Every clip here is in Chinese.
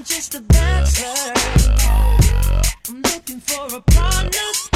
I'm just a bachelor. I'm looking for a partner.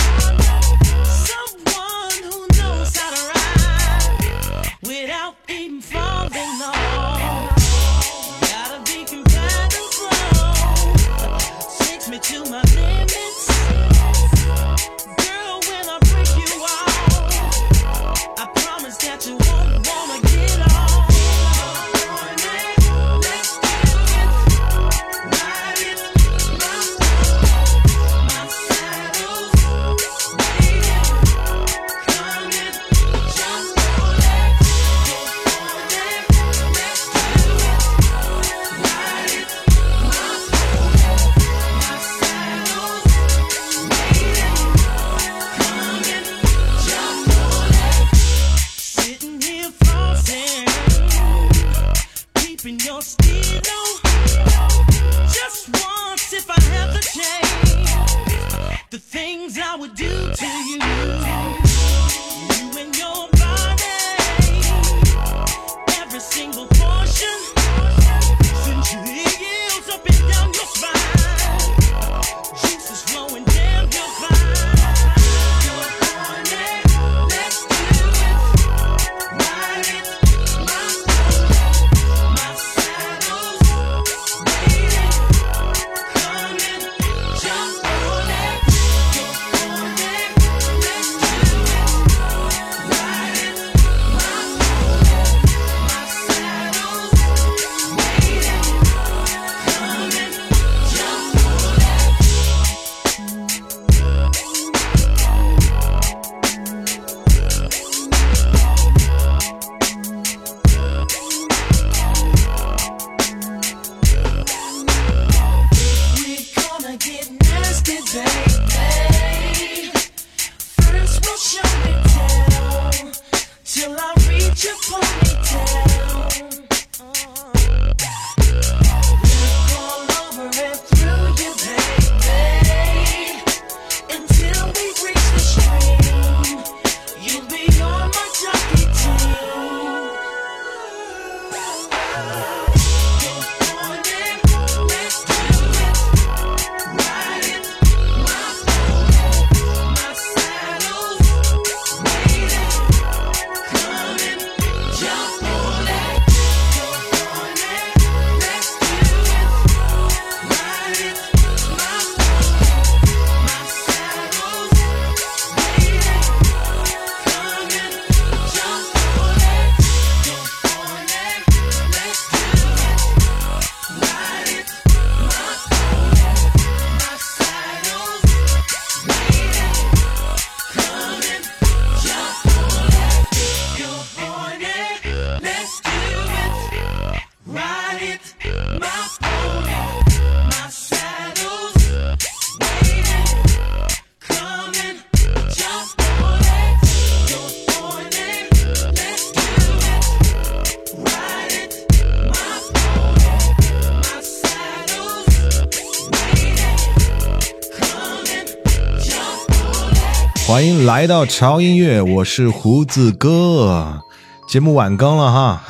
来到潮音乐，我是胡子哥。节目晚更了哈，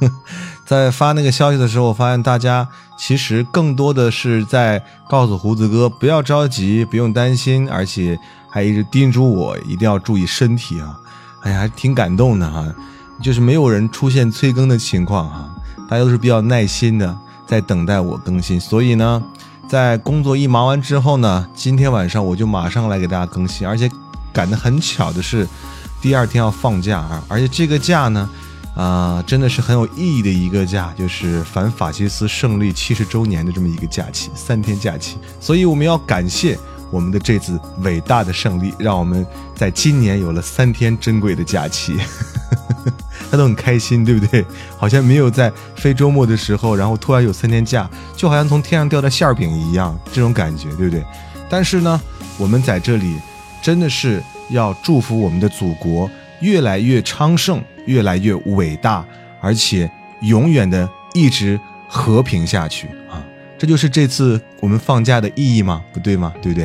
在发那个消息的时候，我发现大家其实更多的是在告诉胡子哥不要着急，不用担心，而且还一直叮嘱我一定要注意身体啊。哎呀，还挺感动的哈，就是没有人出现催更的情况哈，大家都是比较耐心的在等待我更新。所以呢，在工作一忙完之后呢，今天晚上我就马上来给大家更新，而且赶得很巧的是，第二天要放假啊，而且这个假呢。啊，真的是很有意义的一个假，就是反法西斯胜利七十周年的这么一个假期，三天假期。所以我们要感谢我们的这次伟大的胜利，让我们在今年有了三天珍贵的假期，他都很开心，对不对？好像没有在非周末的时候，然后突然有三天假，就好像从天上掉的馅儿饼一样，这种感觉，对不对？但是呢，我们在这里真的是要祝福我们的祖国越来越昌盛。越来越伟大，而且永远的一直和平下去啊！这就是这次我们放假的意义吗？不对吗？对不对？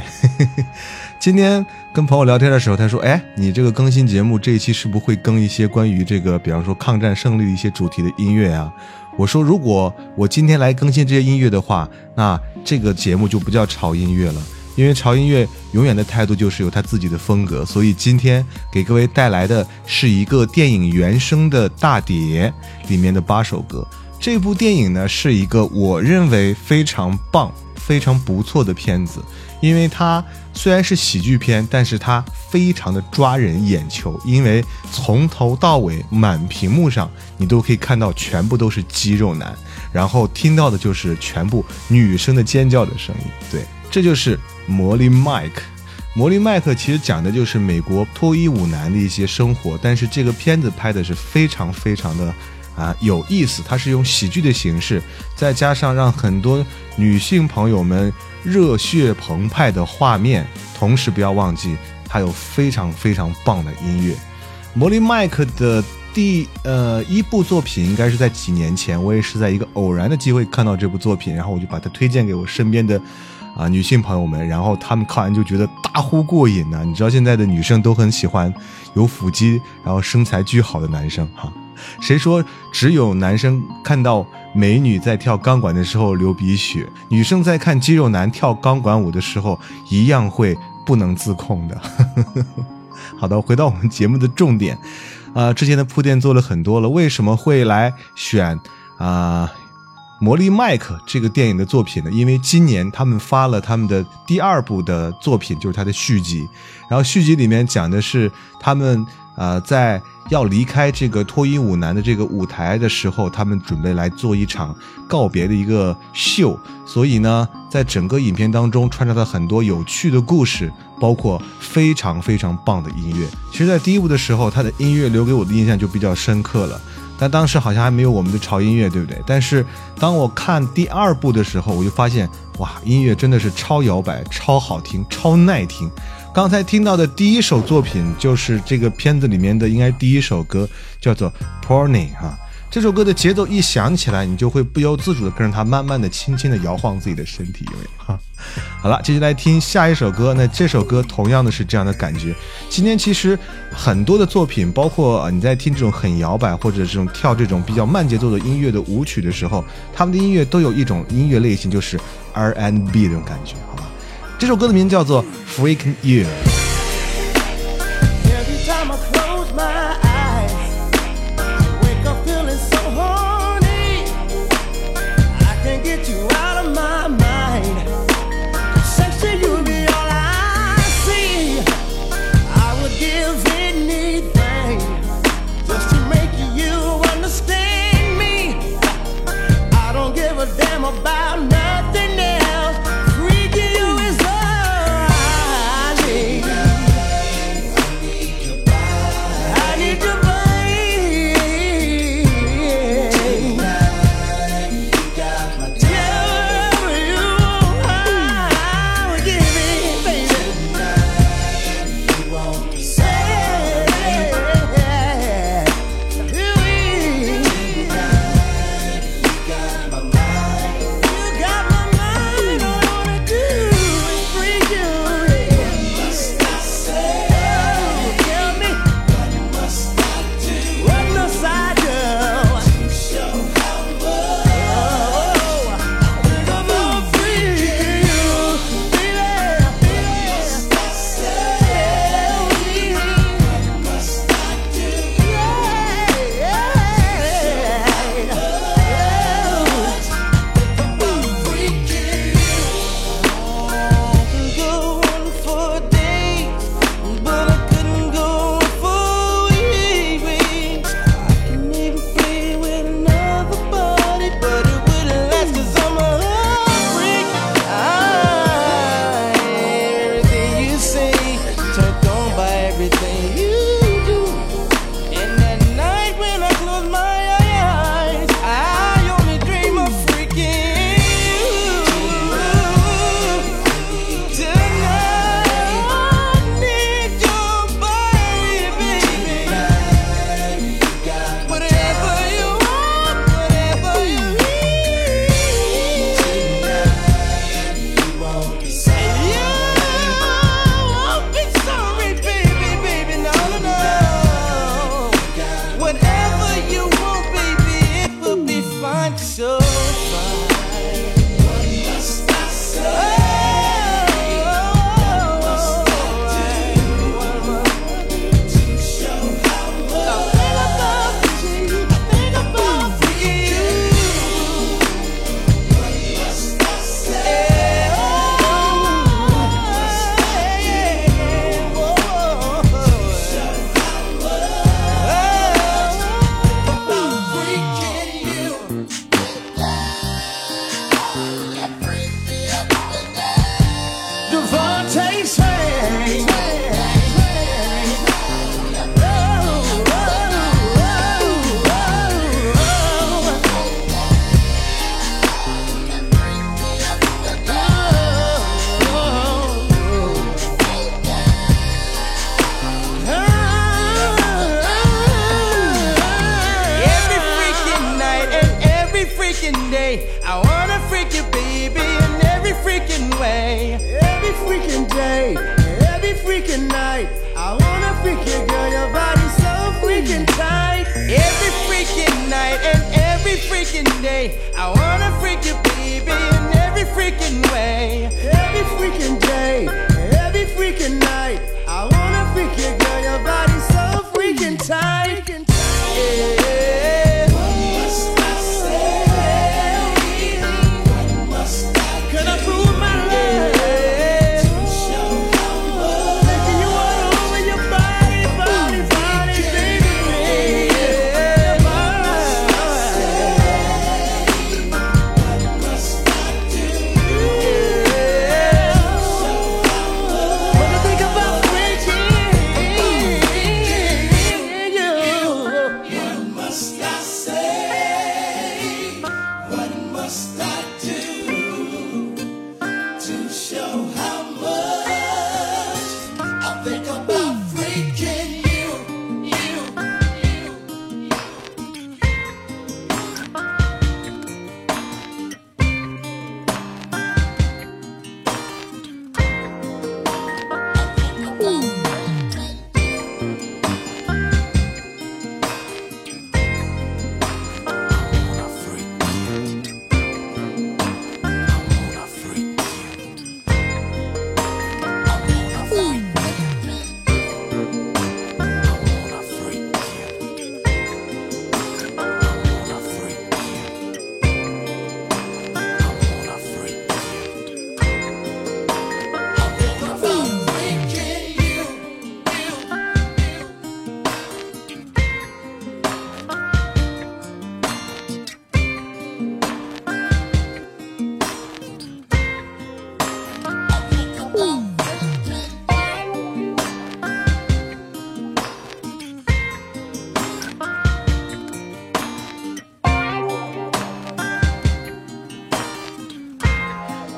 今天跟朋友聊天的时候，他说：“哎，你这个更新节目这一期是不是会更一些关于这个，比方说抗战胜利的一些主题的音乐啊？”我说：“如果我今天来更新这些音乐的话，那这个节目就不叫潮音乐了。”因为潮音乐永远的态度就是有他自己的风格，所以今天给各位带来的是一个电影原声的大碟里面的八首歌。这部电影呢是一个我认为非常棒、非常不错的片子，因为它虽然是喜剧片，但是它非常的抓人眼球，因为从头到尾满屏幕上你都可以看到全部都是肌肉男，然后听到的就是全部女生的尖叫的声音，对。这就是魔力麦克。魔力麦克其实讲的就是美国脱衣舞男的一些生活，但是这个片子拍的是非常非常的啊有意思。它是用喜剧的形式，再加上让很多女性朋友们热血澎湃的画面，同时不要忘记它有非常非常棒的音乐。魔力麦克的第呃一部作品应该是在几年前，我也是在一个偶然的机会看到这部作品，然后我就把它推荐给我身边的。啊，女性朋友们，然后她们看完就觉得大呼过瘾呢。你知道现在的女生都很喜欢有腹肌，然后身材巨好的男生哈。谁说只有男生看到美女在跳钢管的时候流鼻血，女生在看肌肉男跳钢管舞的时候一样会不能自控的。好的，回到我们节目的重点，啊，之前的铺垫做了很多了，为什么会来选啊？魔力麦克这个电影的作品呢，因为今年他们发了他们的第二部的作品，就是他的续集。然后续集里面讲的是他们呃在要离开这个脱衣舞男的这个舞台的时候，他们准备来做一场告别的一个秀。所以呢，在整个影片当中穿插了很多有趣的故事，包括非常非常棒的音乐。其实，在第一部的时候，他的音乐留给我的印象就比较深刻了。但当时好像还没有我们的潮音乐，对不对？但是当我看第二部的时候，我就发现，哇，音乐真的是超摇摆、超好听、超耐听。刚才听到的第一首作品就是这个片子里面的，应该第一首歌叫做《Pony》哈。这首歌的节奏一响起来，你就会不由自主的跟着它，慢慢的、轻轻的摇晃自己的身体，有没有？哈，好了，接下来听下一首歌。那这首歌同样的是这样的感觉。今天其实很多的作品，包括你在听这种很摇摆或者这种跳这种比较慢节奏的音乐的舞曲的时候，他们的音乐都有一种音乐类型，就是 R&B 这种感觉，好吧？这首歌的名字叫做《Freaking You》。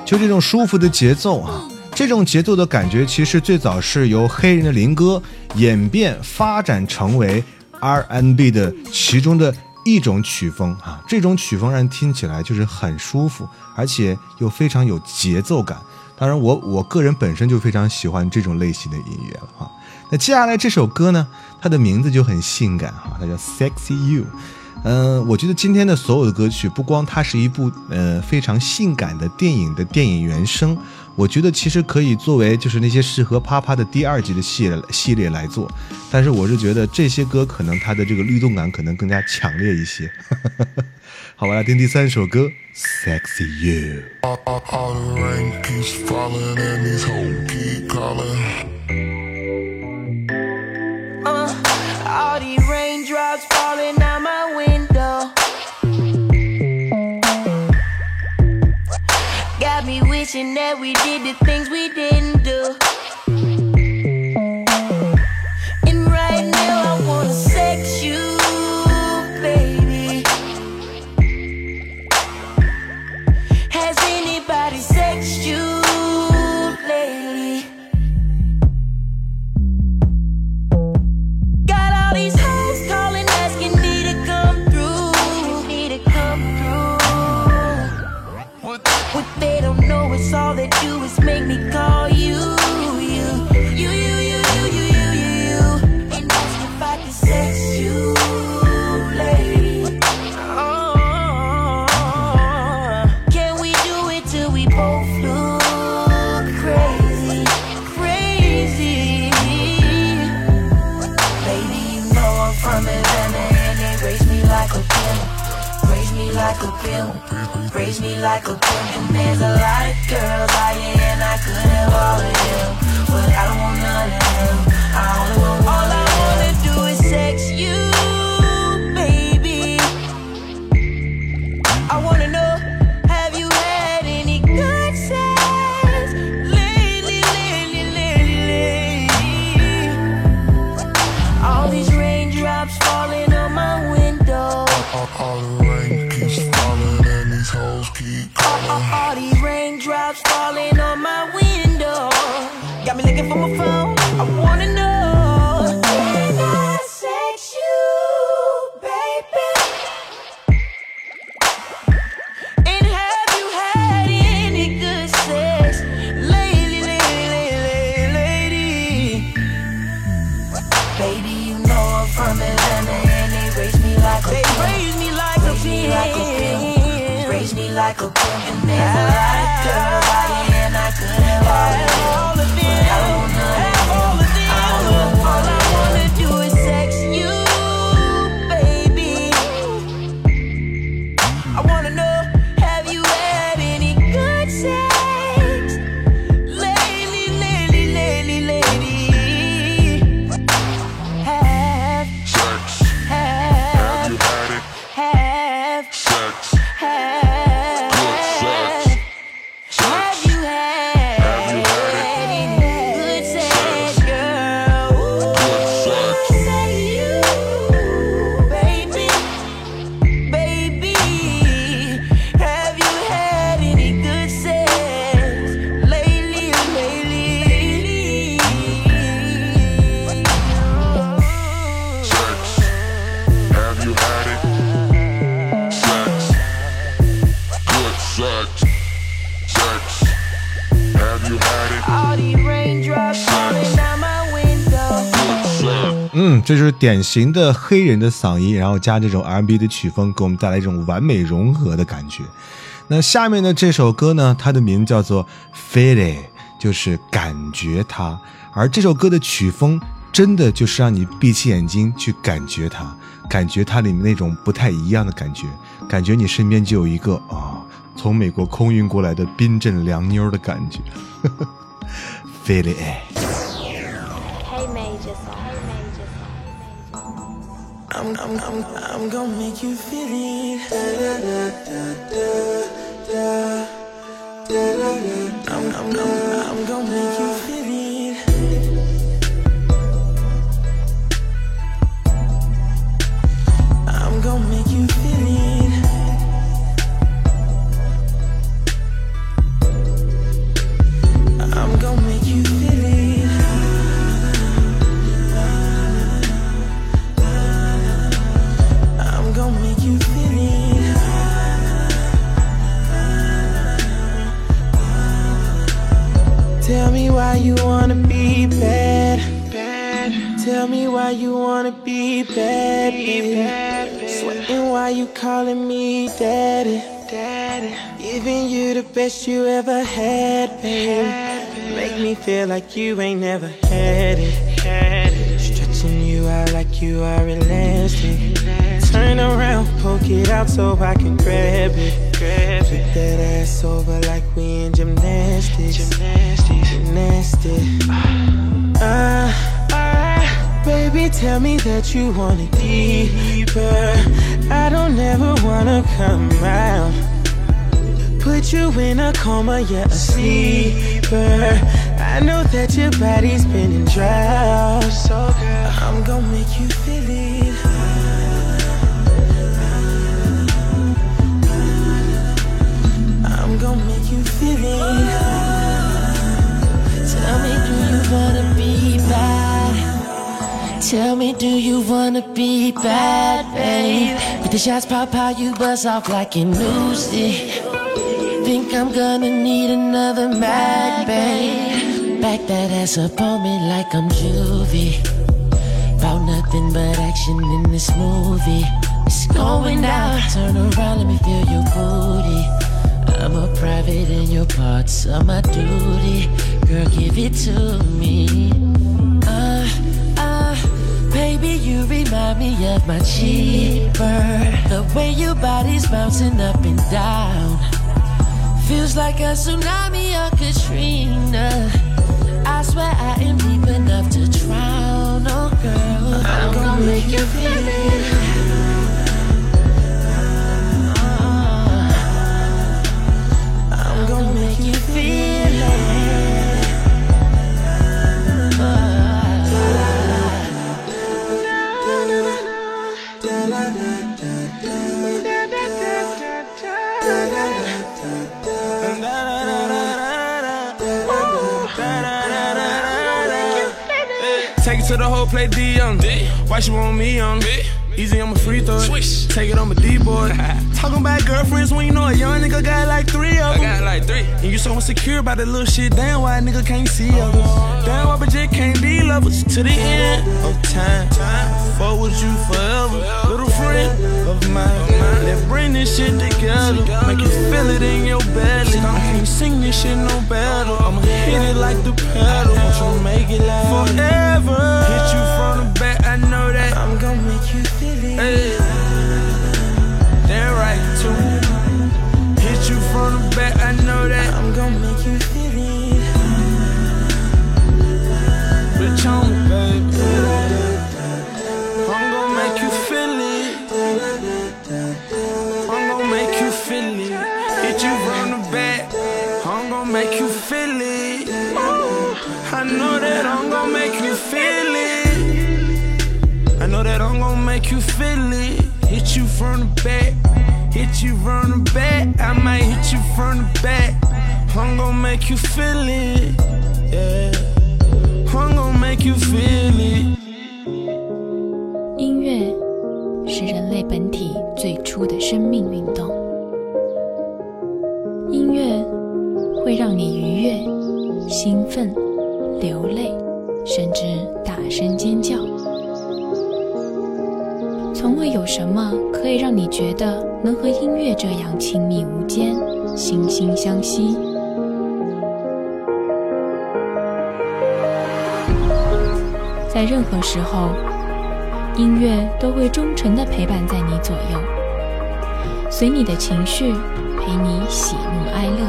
就这种舒服的节奏啊，这种节奏的感觉，其实最早是由黑人的灵歌演变发展成为 R N B 的其中的一种曲风啊。这种曲风让人听起来就是很舒服，而且又非常有节奏感。当然，我我个人本身就非常喜欢这种类型的音乐了哈。那接下来这首歌呢，它的名字就很性感哈，它叫 Sexy You。嗯，我觉得今天的所有的歌曲，不光它是一部呃非常性感的电影的电影原声，我觉得其实可以作为就是那些适合啪啪的第二季的系列系列来做。但是我是觉得这些歌可能它的这个律动感可能更加强烈一些。好，我来听第三首歌，Sexy You。Wishing that we did the things we didn't do. Like a pimp, raise me like a pimp. And there's a lot of girls out here, and I could have all of them, but I don't want none of them. I only want. All I wanna do is sex you, 典型的黑人的嗓音，然后加这种 R&B 的曲风，给我们带来一种完美融合的感觉。那下面的这首歌呢，它的名叫做《Feel It》，就是感觉它。而这首歌的曲风，真的就是让你闭起眼睛去感觉它，感觉它里面那种不太一样的感觉，感觉你身边就有一个啊、从美国空运过来的冰镇凉妞的感觉。Feel It。I'm, I'm, I'm, I'm gonna make you feel it. Da, da, da, da, da, da, da, da, da. I'm, I'm, I'm, I'm gonna make you feel it. Me why you wanna be bad, baby. Sweating why you calling me daddy. Daddy. Giving you the best you ever had, baby. Make me feel like you ain't never had it. Stretching you out like you are elastic. Turn around, poke it out so I can grab it. Flip that ass over like we in gymnastics. Gymnastics. Gymnastics. Ah, ah, baby, tell me that you want it deeper. I don't ever wanna come out. Put you in a coma, yeah, a sleeper. I know that your body's been in drought. So, girl, I'm gonna make you feel it. I'm gonna make you feel it. Tell me, do you wanna be bad? Tell me, do you wanna be bad, babe? With the shots pop out, you buzz off like an Uzi. Think I'm gonna need another mag, babe. Back that ass up on me like I'm juvie. About nothing but action in this movie. It's going down. Turn around, let me feel your booty. I'm a private and your parts are my duty. Girl, give it to me. My cheaper. The way your body's bouncing up and down. Feels like a tsunami or Katrina. I swear I am deep enough to drown. Oh, girl, I'm gonna make you feel it. Uh, I'm gonna make you feel it. Take it to the whole play D young. Why she want me young? Easy, I'm a free throw. Swish. Take it on my D boy. Talking about girlfriends when you know a young nigga got like three of them. I got like three. And you so insecure about that little shit. Damn, why a nigga can't see oh. others? Damn, why but just can't be lovers to the end of time. Fuck with you forever. Little friend of mine. Let's bring this shit together. Make you feel it in your belly. I can't sing this shit no better. I'ma hit it like the pedal. Want you make it last forever. Hit you from the back, I know that. I'm gonna make you feel it. Hey. Damn right, too. Hit you from the back, I know that. I'm gonna make you feel it. Bitch on me, baby. Make you feel it. Hit you from the back. Hit you from the back. I might hit you from the back. I'm gonna make you feel it. Yeah. I'm gonna make you feel it. 觉得能和音乐这样亲密无间、惺惺相惜。在任何时候，音乐都会忠诚地陪伴在你左右，随你的情绪，陪你喜怒哀乐。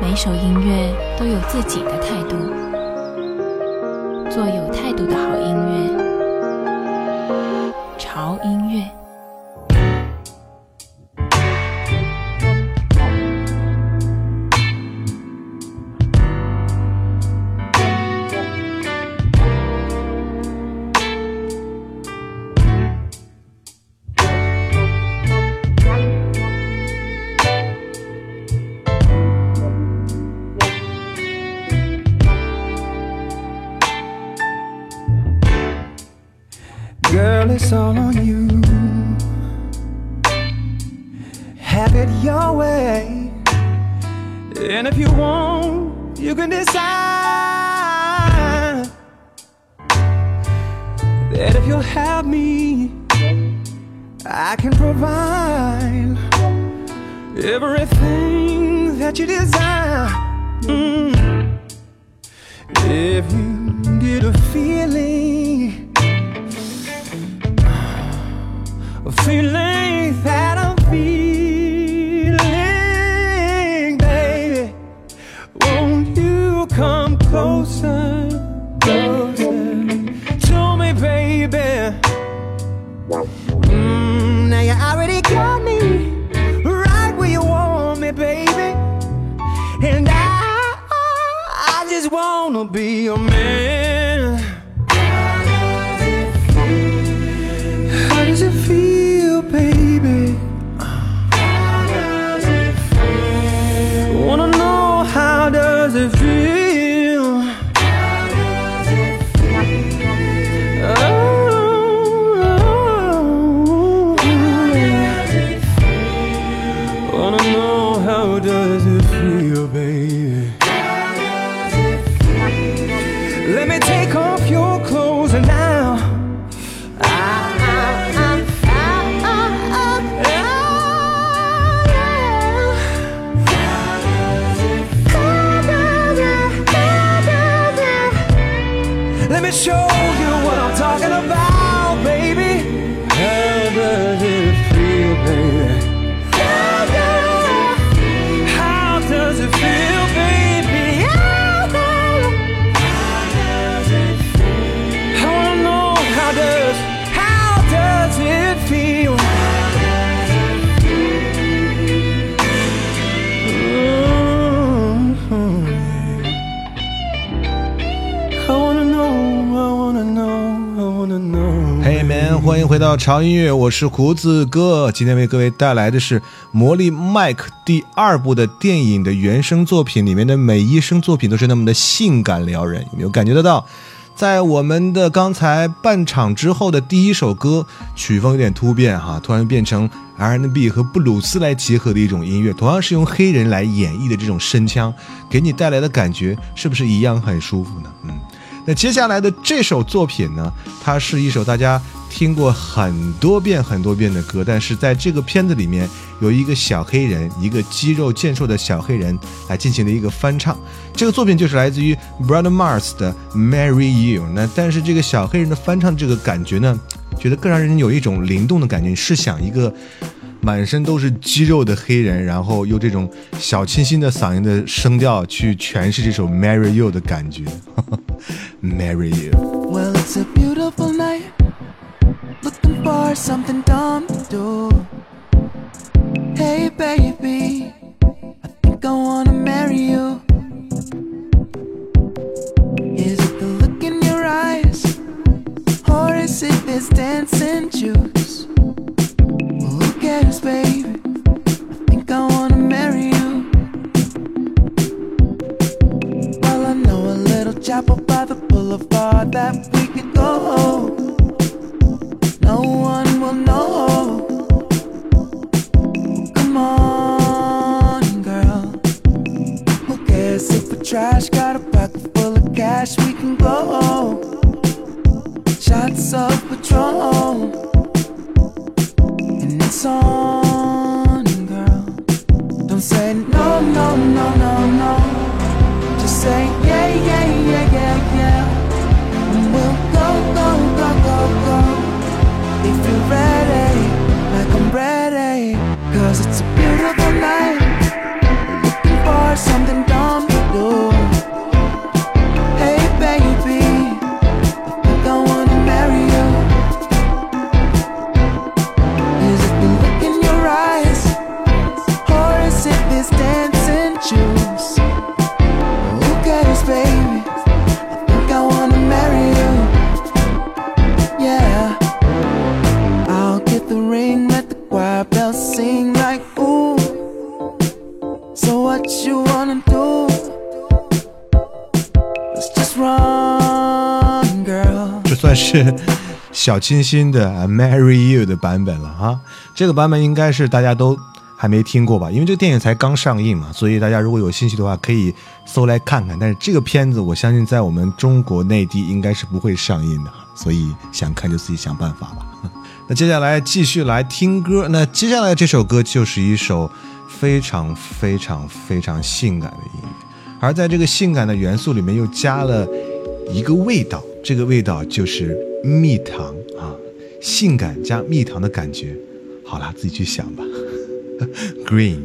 每首音乐都有自己的态度，If you get a feeling a feeling me show you what I'm talking about, baby. 回到潮音乐，我是胡子哥。今天为各位带来的是《魔力麦克》第二部的电影的原声作品，里面的每一声作品都是那么的性感撩人，有没有感觉得到？在我们的刚才半场之后的第一首歌，曲风有点突变哈，突然变成 R&B 和布鲁斯来结合的一种音乐，同样是用黑人来演绎的这种声腔，给你带来的感觉是不是一样很舒服呢？嗯。那接下来的这首作品呢，它是一首大家听过很多遍很多遍的歌，但是在这个片子里面有一个小黑人，一个肌肉健硕的小黑人来进行了一个翻唱。这个作品就是来自于 Brother Mars 的《Marry You》。那但是这个小黑人的翻唱这个感觉呢，觉得更让人有一种灵动的感觉。试想一个。满身都是肌肉的黑人，然后用这种小清新的嗓音的声调去诠释这首《Marry You》的感觉，《Marry you. Well, it's a beautiful night. Looking for something dumb to do. Hey, baby, I think I wanna marry you. Is it the look in your eyes? Or is it this dancing juice? Well, who cares, baby? Chapel by the boulevard that we could go. No one will know. Come on, girl. Who cares if we trash? Got a pocket full of cash, we can go. Shots of Patron. And it's on, girl. Don't say no, no, no, no, no. Just say 小清新的《Marry You》的版本了哈。这个版本应该是大家都还没听过吧？因为这个电影才刚上映嘛，所以大家如果有兴趣的话，可以搜来看看。但是这个片子，我相信在我们中国内地应该是不会上映的，所以想看就自己想办法吧。那接下来继续来听歌。那接下来这首歌就是一首非常非常非常性感的音乐，而在这个性感的元素里面又加了一个味道，这个味道就是蜜糖啊，性感加蜜糖的感觉。好啦，自己去想吧。Green。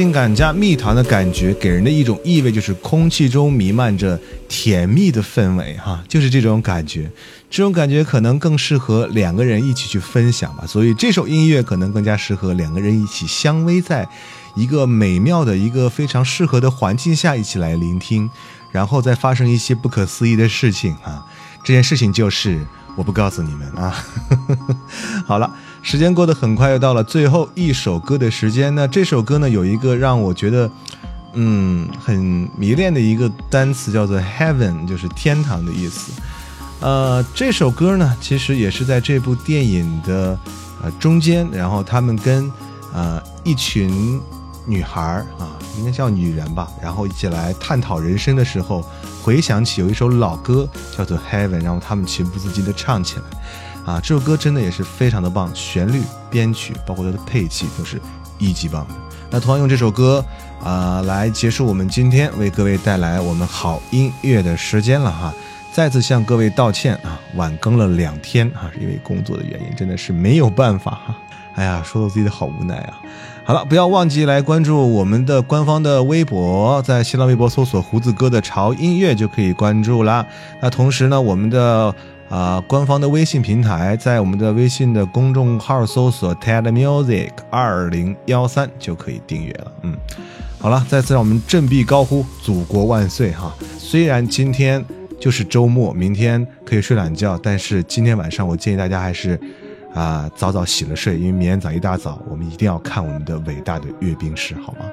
性感加蜜糖的感觉，给人的一种意味就是空气中弥漫着甜蜜的氛围，哈，就是这种感觉。这种感觉可能更适合两个人一起去分享吧，所以这首音乐可能更加适合两个人一起相偎在一个美妙的一个非常适合的环境下一起来聆听，然后再发生一些不可思议的事情啊！这件事情就是我不告诉你们啊。好了。时间过得很快，又到了最后一首歌的时间。那这首歌呢，有一个让我觉得，嗯，很迷恋的一个单词，叫做 “heaven”，就是天堂的意思。呃，这首歌呢，其实也是在这部电影的呃中间，然后他们跟呃一群女孩啊，应该叫女人吧，然后一起来探讨人生的时候，回想起有一首老歌叫做 “heaven”，然后他们情不自禁的唱起来。啊，这首歌真的也是非常的棒，旋律、编曲，包括它的配器都是一级棒。那同样用这首歌啊来结束我们今天为各位带来我们好音乐的时间了哈。再次向各位道歉啊，晚更了两天啊，是因为工作的原因，真的是没有办法哈。哎呀，说的自己的好无奈啊。好了，不要忘记来关注我们的官方的微博，在新浪微博搜索“胡子哥的潮音乐”就可以关注啦。那同时呢，我们的。啊，官方的微信平台，在我们的微信的公众号搜索 “TED Music 二零幺三”就可以订阅了。嗯，好了，再次让我们振臂高呼“祖国万岁”哈！虽然今天就是周末，明天可以睡懒觉，但是今天晚上我建议大家还是啊早早洗了睡，因为明天早一大早我们一定要看我们的伟大的阅兵式，好吗？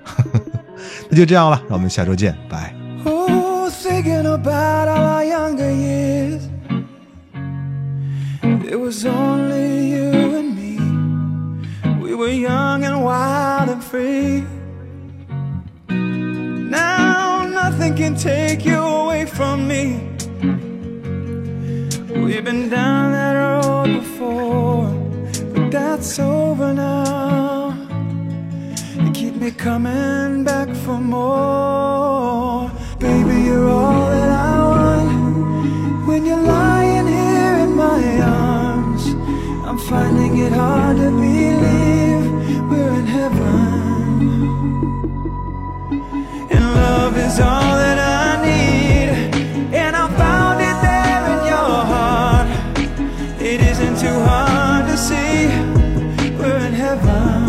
那就这样了，让我们下周见，拜。It was only you and me. We were young and wild and free. Now nothing can take you away from me. We've been down that road before, but that's over now. You keep me coming back for more. All that I need. And I found it there in your heart. It isn't too hard to see we're in heaven.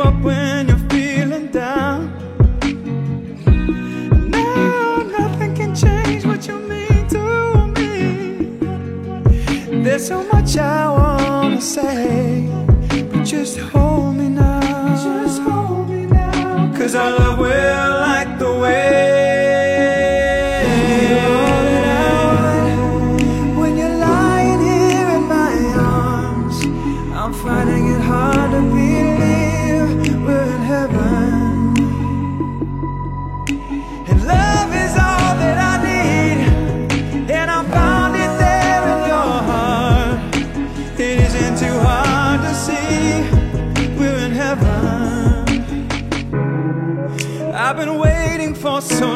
Up when you're feeling down. Now nothing can change what you mean to me. There's so much I wanna say, but just hold me now. Just hold me now. Cause our love will so